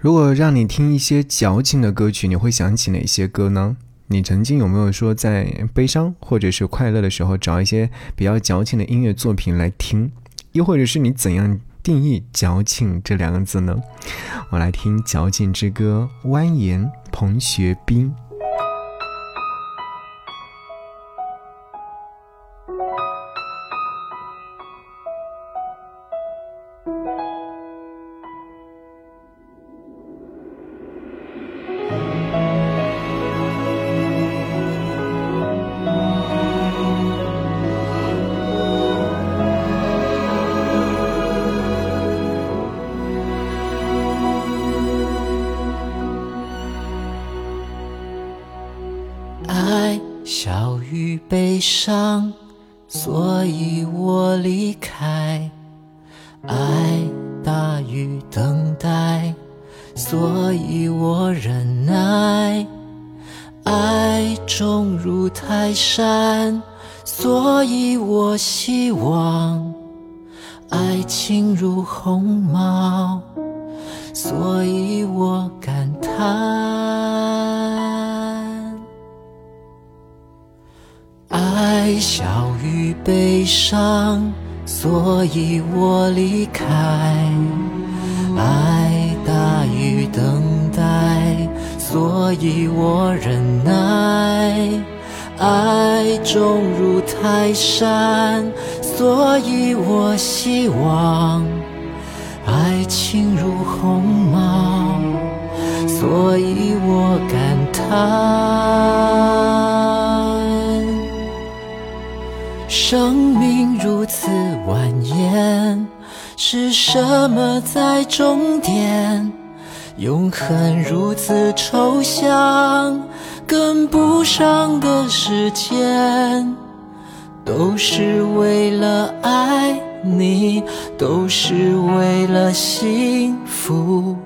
如果让你听一些矫情的歌曲，你会想起哪些歌呢？你曾经有没有说在悲伤或者是快乐的时候找一些比较矫情的音乐作品来听？又或者是你怎样定义“矫情”这两个字呢？我来听《矫情之歌》，蜿蜒，彭学斌。悲伤，所以我离开；爱大于等待，所以我忍耐；爱重如泰山，所以我希望；爱情如鸿毛，所以我感叹。爱小于悲伤，所以我离开；爱大于等待，所以我忍耐；爱重如泰山，所以我希望；爱情如鸿毛，所以我感叹。生命如此蜿蜒，是什么在终点？永恒如此抽象，跟不上的时间，都是为了爱你，都是为了幸福。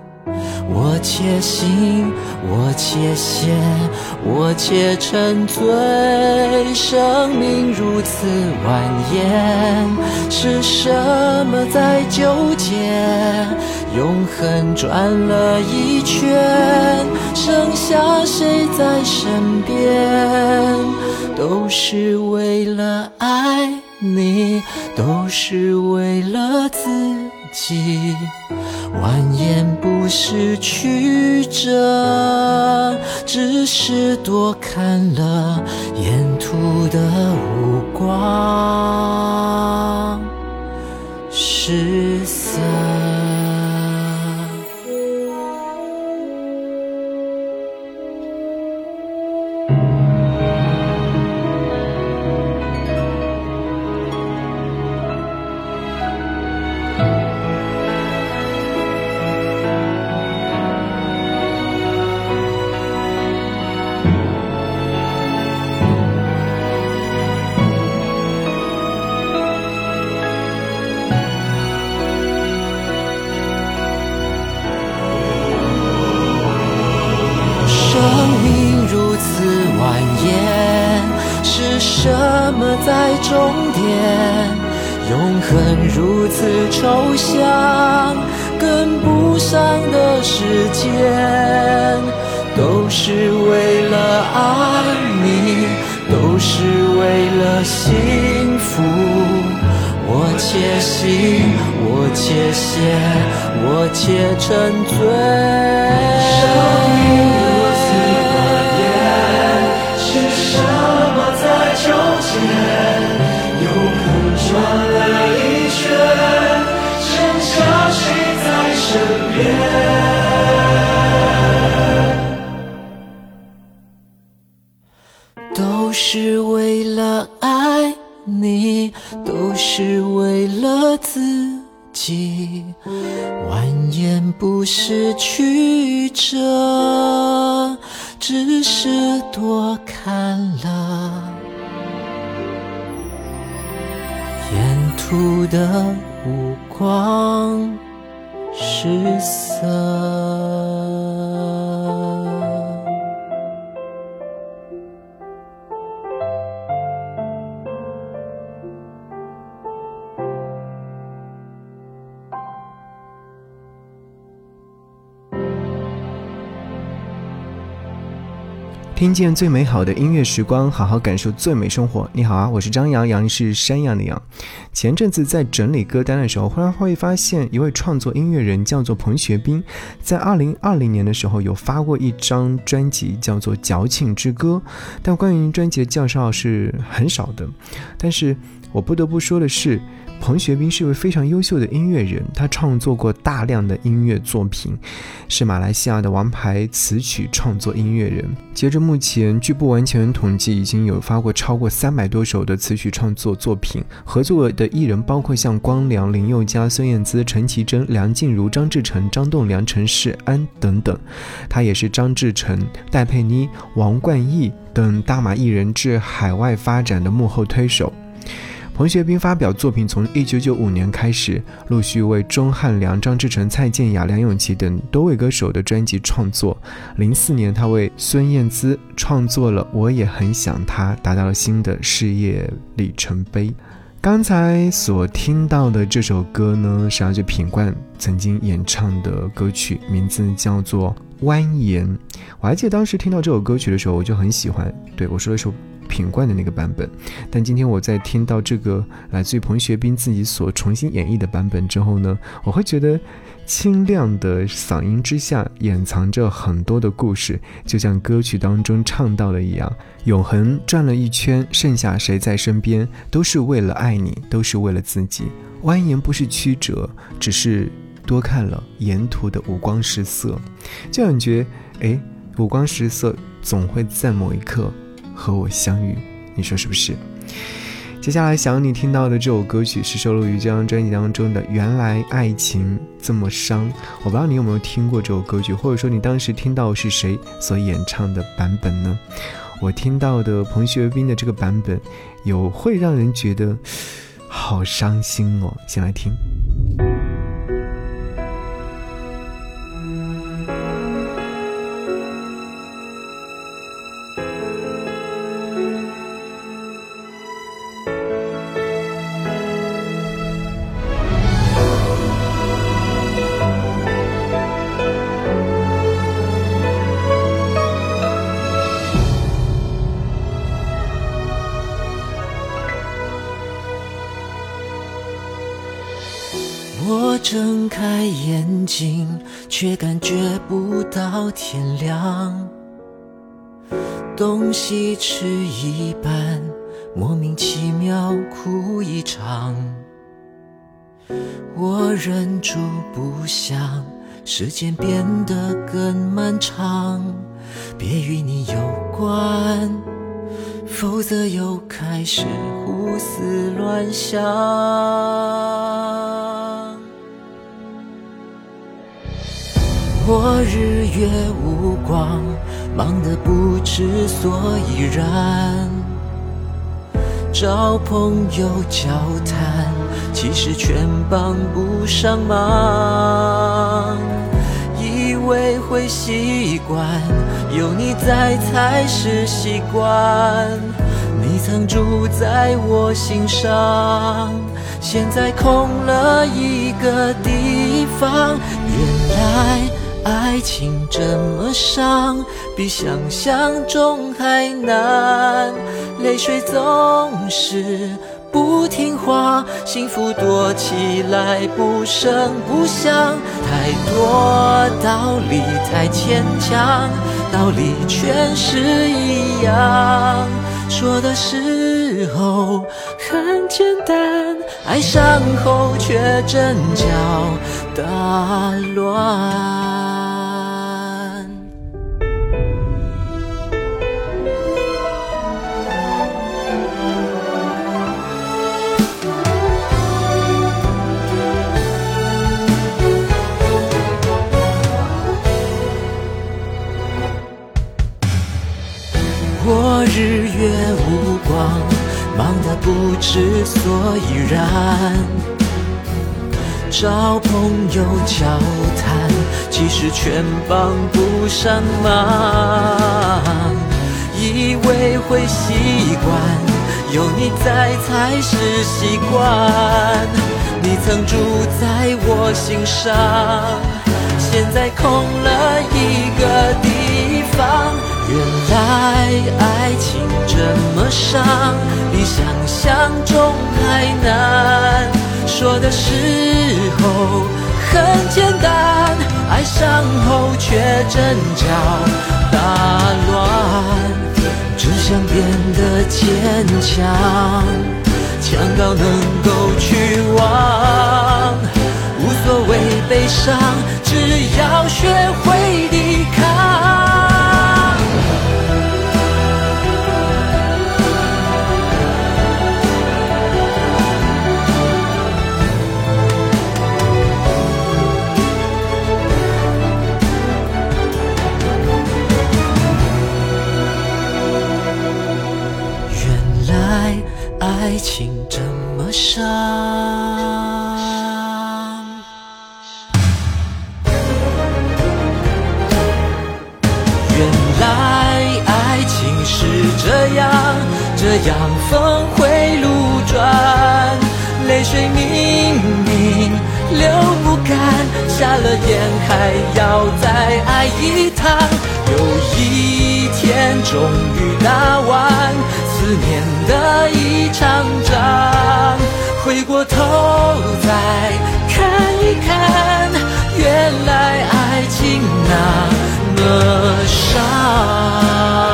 我且行，我且歇，我且沉醉。生命如此蜿蜒，是什么在纠结？永恒转了一圈，剩下谁在身边？都是为了爱你，都是为了自己。蜿蜒不是曲折，只是多看了沿途的无光在终点，永恒如此抽象，跟不上的时间，都是为了爱你，都是为了幸福。我且行，我且歇，我且沉醉。都是为了爱你，都是为了自己。蜿蜒不是曲折，只是多看了沿。途的五光十色。听见最美好的音乐时光，好好感受最美生活。你好啊，我是张扬，杨是山羊的羊。前阵子在整理歌单的时候，忽然会发现一位创作音乐人叫做彭学斌，在二零二零年的时候有发过一张专辑，叫做《矫情之歌》，但关于专辑的介绍是很少的。但是我不得不说的是。彭学斌是一位非常优秀的音乐人，他创作过大量的音乐作品，是马来西亚的王牌词曲创作音乐人。截至目前，据不完全统计，已经有发过超过三百多首的词曲创作作品。合作的艺人包括像光良、林宥嘉、孙燕姿、陈绮贞、梁静茹、张志成、张栋梁、陈世安等等。他也是张志成、戴佩妮、王冠毅等大马艺人至海外发展的幕后推手。彭学斌发表作品从一九九五年开始，陆续为钟汉良、张志成、蔡健雅、梁咏琪等多位歌手的专辑创作。零四年，他为孙燕姿创作了《我也很想她》，达到了新的事业里程碑。刚才所听到的这首歌呢，是阿杰品冠曾经演唱的歌曲，名字叫做《蜿蜒》。我还记得当时听到这首歌曲的时候，我就很喜欢。对我说了一首。品冠的那个版本，但今天我在听到这个来自于彭学斌自己所重新演绎的版本之后呢，我会觉得清亮的嗓音之下掩藏着很多的故事，就像歌曲当中唱到的一样，永恒转了一圈，剩下谁在身边，都是为了爱你，都是为了自己。蜿蜒不是曲折，只是多看了沿途的五光十色，就感觉哎，五光十色总会在某一刻。和我相遇，你说是不是？接下来想你听到的这首歌曲是收录于这张专辑当中的《原来爱情这么伤》。我不知道你有没有听过这首歌曲，或者说你当时听到是谁所演唱的版本呢？我听到的彭学斌的这个版本，有会让人觉得 好伤心哦。先来听。东西吃一半，莫名其妙哭一场。我忍住不想，时间变得更漫长。别与你有关，否则又开始胡思乱想。我日月无光，忙得不知所以然。找朋友交谈，其实全帮不上忙。以为会习惯，有你在才是习惯。你曾住在我心上，现在空了一个地方。原来。爱情这么伤，比想象中还难。泪水总是不听话，幸福躲起来不声不响。太多道理太牵强，道理全是一样。说的时候很简单，爱上后却阵脚大乱。找朋友交谈，其实全帮不上忙。以为会习惯，有你在才是习惯。你曾住在我心上，现在空了一个地方。原来爱情这么。伤，比想象中还难。说的时候很简单，爱上后却阵脚大乱。只想变得坚强，强到能够去忘，无所谓悲伤，只要学会抵抗。爱情这么伤，原来爱情是这样，这样峰回路转，泪水明明流不干，下了眼还要再爱一趟，有一天终于打完。思念的一场仗，回过头再看一看，原来爱情那么伤。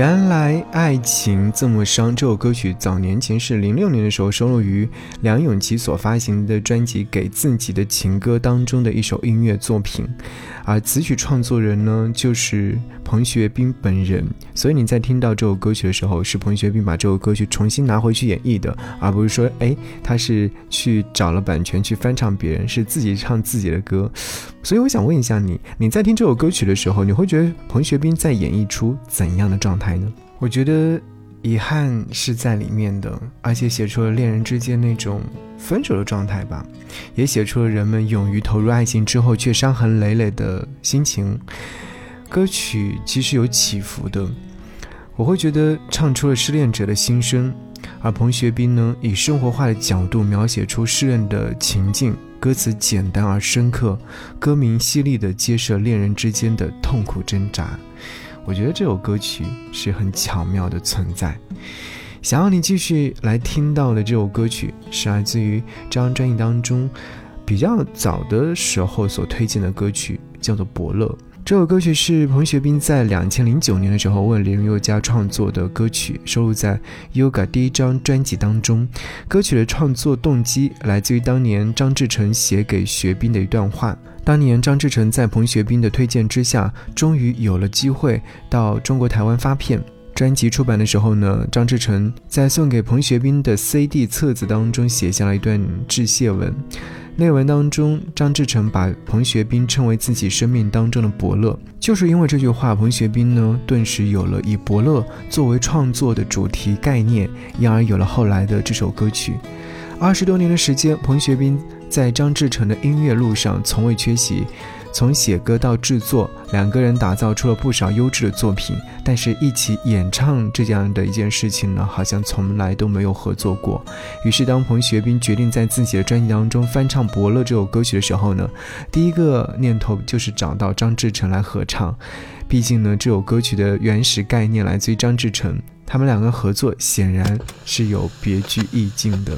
原来爱情这么伤。这首歌曲早年前是零六年的时候收录于梁咏琪所发行的专辑《给自己的情歌》当中的一首音乐作品，而词曲创作人呢就是彭学斌本人。所以你在听到这首歌曲的时候，是彭学斌把这首歌曲重新拿回去演绎的，而不是说哎他是去找了版权去翻唱别人，是自己唱自己的歌。所以我想问一下你，你在听这首歌曲的时候，你会觉得彭学斌在演绎出怎样的状态？我觉得遗憾是在里面的，而且写出了恋人之间那种分手的状态吧，也写出了人们勇于投入爱情之后却伤痕累累的心情。歌曲其实有起伏的，我会觉得唱出了失恋者的心声，而彭学斌呢，以生活化的角度描写出失恋的情境，歌词简单而深刻，歌名犀利的揭示了恋人之间的痛苦挣扎。我觉得这首歌曲是很巧妙的存在。想要你继续来听到的这首歌曲，是来自于这张专辑当中比较早的时候所推荐的歌曲，叫做《伯乐》。这首歌曲是彭学斌在两千零九年的时候为林宥嘉创作的歌曲，收录在《Yoga》第一张专辑当中。歌曲的创作动机来自于当年张志成写给学斌的一段话。当年张志成在彭学斌的推荐之下，终于有了机会到中国台湾发片。专辑出版的时候呢，张志成在送给彭学斌的 CD 册子当中写下了一段致谢文。那文当中，张志成把彭学斌称为自己生命当中的伯乐。就是因为这句话，彭学斌呢顿时有了以伯乐作为创作的主题概念，因而有了后来的这首歌曲。二十多年的时间，彭学斌。在张志成的音乐路上从未缺席，从写歌到制作，两个人打造出了不少优质的作品。但是，一起演唱这样的一件事情呢，好像从来都没有合作过。于是，当彭学斌决定在自己的专辑当中翻唱《伯乐》这首歌曲的时候呢，第一个念头就是找到张志成来合唱。毕竟呢，这首歌曲的原始概念来自于张志成，他们两个合作显然是有别具意境的。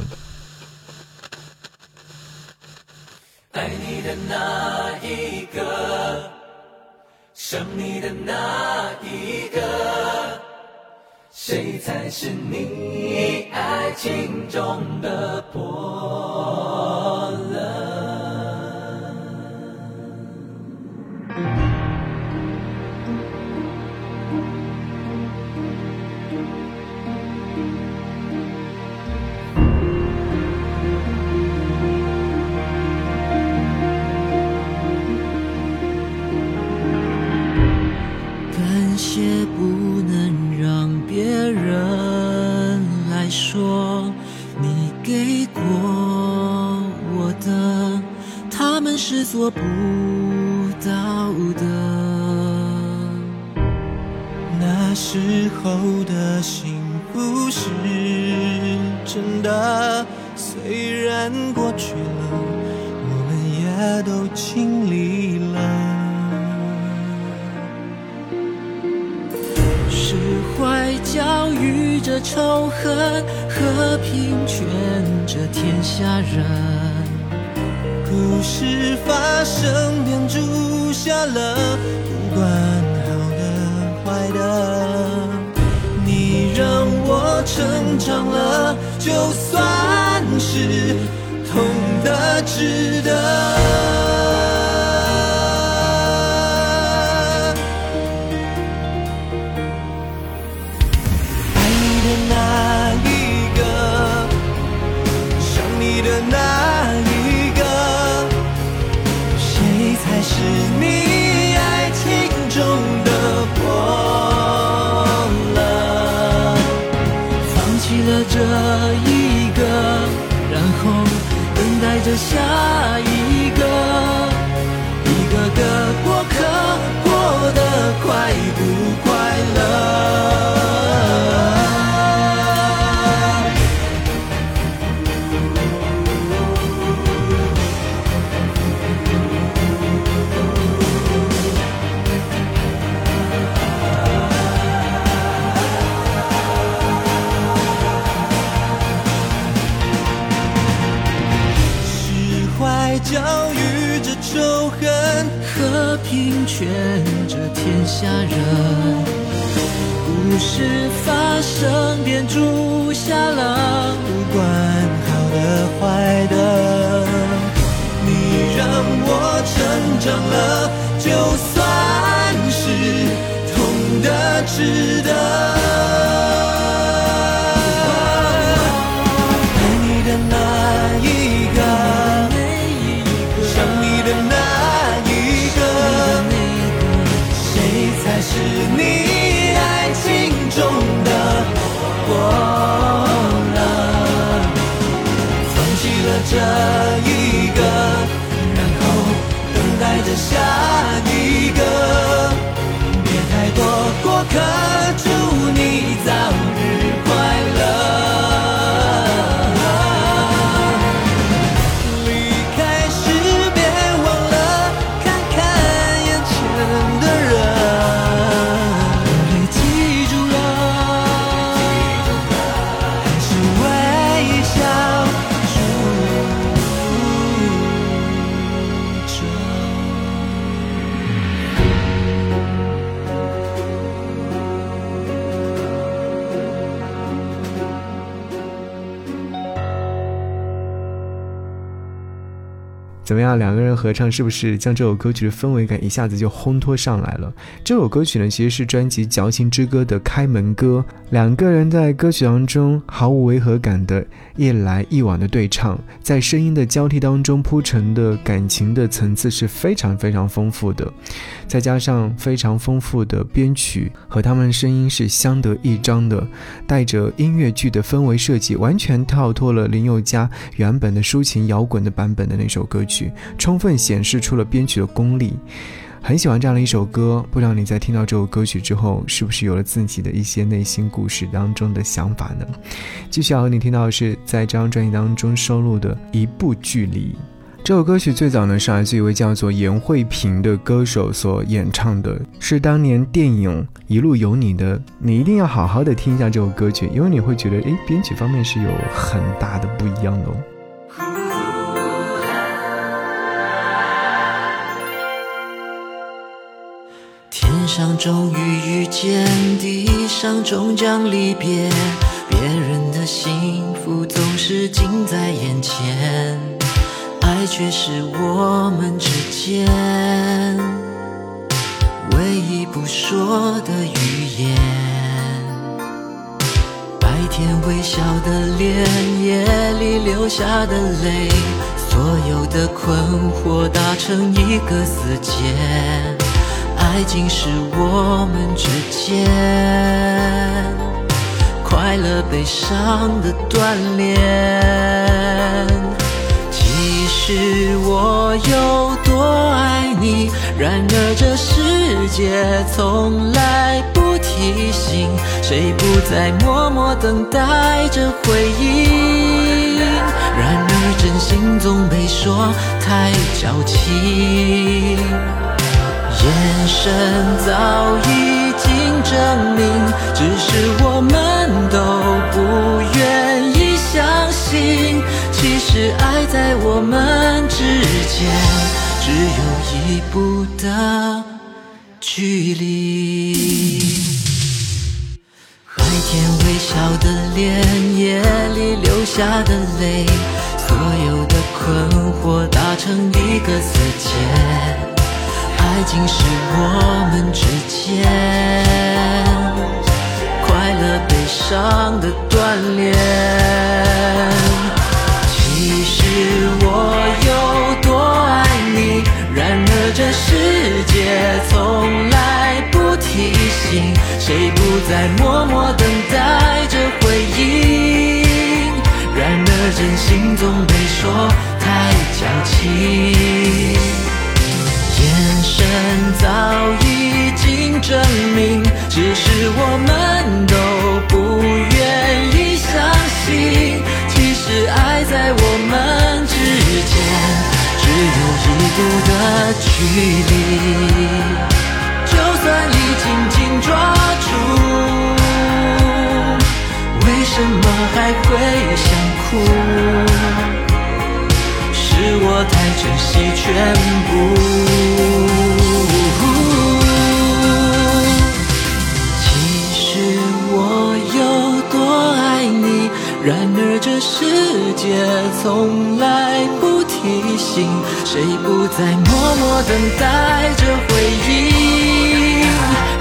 爱你的那一个，想你的那一个，谁才是你爱情中的伯是做不到的。那时候的幸福是真的，虽然过去了，我们也都经历了。释怀教育着仇恨，和平劝着天下人。故事发生便注下了，不管好的坏的，你让我成长了，就算是痛的值得。下一怎么样？两个人合唱是不是将这首歌曲的氛围感一下子就烘托上来了？这首歌曲呢，其实是专辑《矫情之歌》的开门歌。两个人在歌曲当中毫无违和感的一来一往的对唱，在声音的交替当中铺陈的感情的层次是非常非常丰富的，再加上非常丰富的编曲和他们声音是相得益彰的，带着音乐剧的氛围设计，完全跳脱了林宥嘉原本的抒情摇滚的版本的那首歌曲，充分显示出了编曲的功力。很喜欢这样的一首歌，不知道你在听到这首歌曲之后，是不是有了自己的一些内心故事当中的想法呢？继续要和你听到的是在这张专辑当中收录的《一部距离》。这首歌曲最早呢是来自一位叫做严慧萍的歌手所演唱的，是当年电影《一路有你》的。你一定要好好的听一下这首歌曲，因为你会觉得，诶，编曲方面是有很大的不一样的哦。天上终于遇见，地上终将离别。别人的幸福总是近在眼前，爱却是我们之间唯一不说的语言。白天微笑的脸，夜里流下的泪，所有的困惑打成一个死结。爱情是我们之间快乐悲伤的锻炼。其实实我有多爱你，然而这世界从来不提醒，谁不在默默等待着回应？然而真心总被说太矫情，眼神早已经证明，只是我们都不愿意相信。其实爱在我们之间，只有一步的距离。白天微笑的脸，夜里流下的泪，所有的困惑打成一个死结。爱情是我们之间快乐悲伤的锻炼。其实我有多爱你，然而这世界从来不提醒，谁不在默默等待着回应？然而真心总被说太矫情，早已经证明，只是我们都不愿意相信。其实爱在我们之间，只有一步的距离。就算已紧紧抓住，为什么还会想哭？是我太珍惜全部。而这世。界从来不提醒，谁不在默默等待着回应？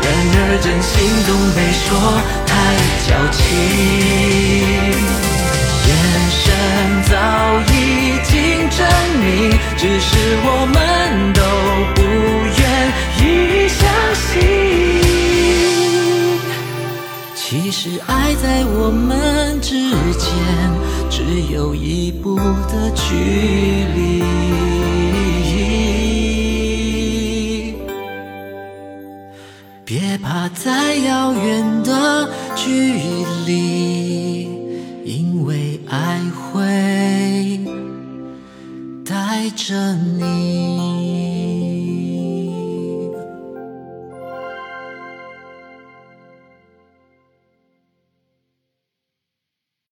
然而真心总被说太矫情，眼神早已经证明，只是我们都不愿意相信。其实爱在我们。有一步的距离，别怕再遥远